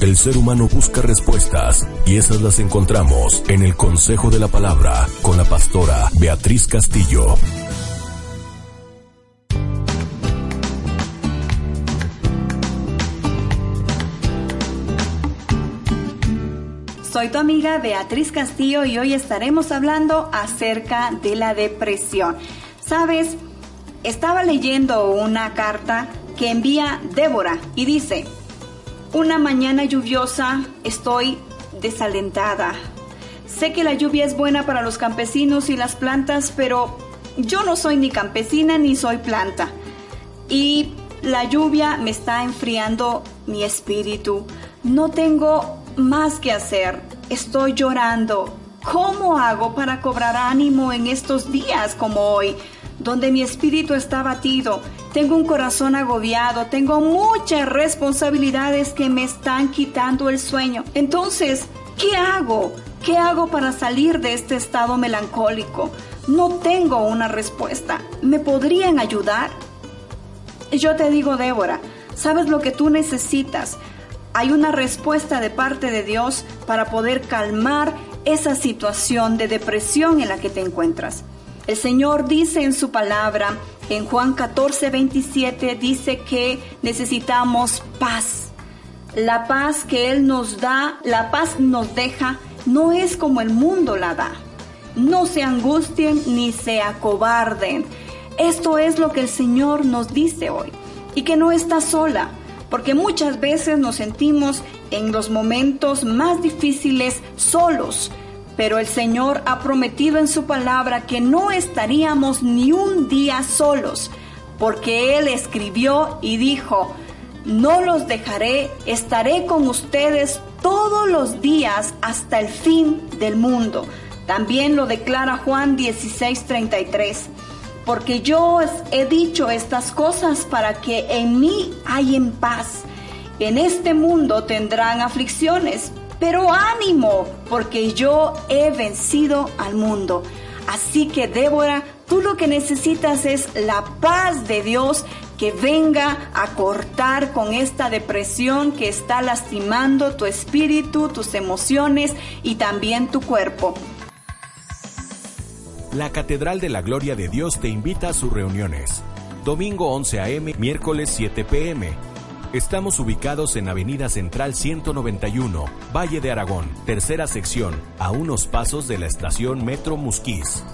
El ser humano busca respuestas y esas las encontramos en el Consejo de la Palabra con la pastora Beatriz Castillo. Soy tu amiga Beatriz Castillo y hoy estaremos hablando acerca de la depresión. Sabes, estaba leyendo una carta que envía Débora y dice, una mañana lluviosa estoy desalentada. Sé que la lluvia es buena para los campesinos y las plantas, pero yo no soy ni campesina ni soy planta. Y la lluvia me está enfriando mi espíritu. No tengo más que hacer. Estoy llorando. ¿Cómo hago para cobrar ánimo en estos días como hoy? donde mi espíritu está batido, tengo un corazón agobiado, tengo muchas responsabilidades que me están quitando el sueño. Entonces, ¿qué hago? ¿Qué hago para salir de este estado melancólico? No tengo una respuesta. ¿Me podrían ayudar? Yo te digo, Débora, ¿sabes lo que tú necesitas? Hay una respuesta de parte de Dios para poder calmar esa situación de depresión en la que te encuentras. El Señor dice en su palabra, en Juan 14, 27, dice que necesitamos paz. La paz que Él nos da, la paz nos deja, no es como el mundo la da. No se angustien ni se acobarden. Esto es lo que el Señor nos dice hoy. Y que no está sola, porque muchas veces nos sentimos en los momentos más difíciles solos pero el Señor ha prometido en su palabra que no estaríamos ni un día solos, porque Él escribió y dijo, no los dejaré, estaré con ustedes todos los días hasta el fin del mundo. También lo declara Juan 16:33, porque yo he dicho estas cosas para que en mí en paz. En este mundo tendrán aflicciones, pero ánimo, porque yo he vencido al mundo. Así que Débora, tú lo que necesitas es la paz de Dios que venga a cortar con esta depresión que está lastimando tu espíritu, tus emociones y también tu cuerpo. La Catedral de la Gloria de Dios te invita a sus reuniones. Domingo 11 a.m., miércoles 7 p.m Estamos ubicados en Avenida Central 191, Valle de Aragón, tercera sección, a unos pasos de la estación Metro Musquís.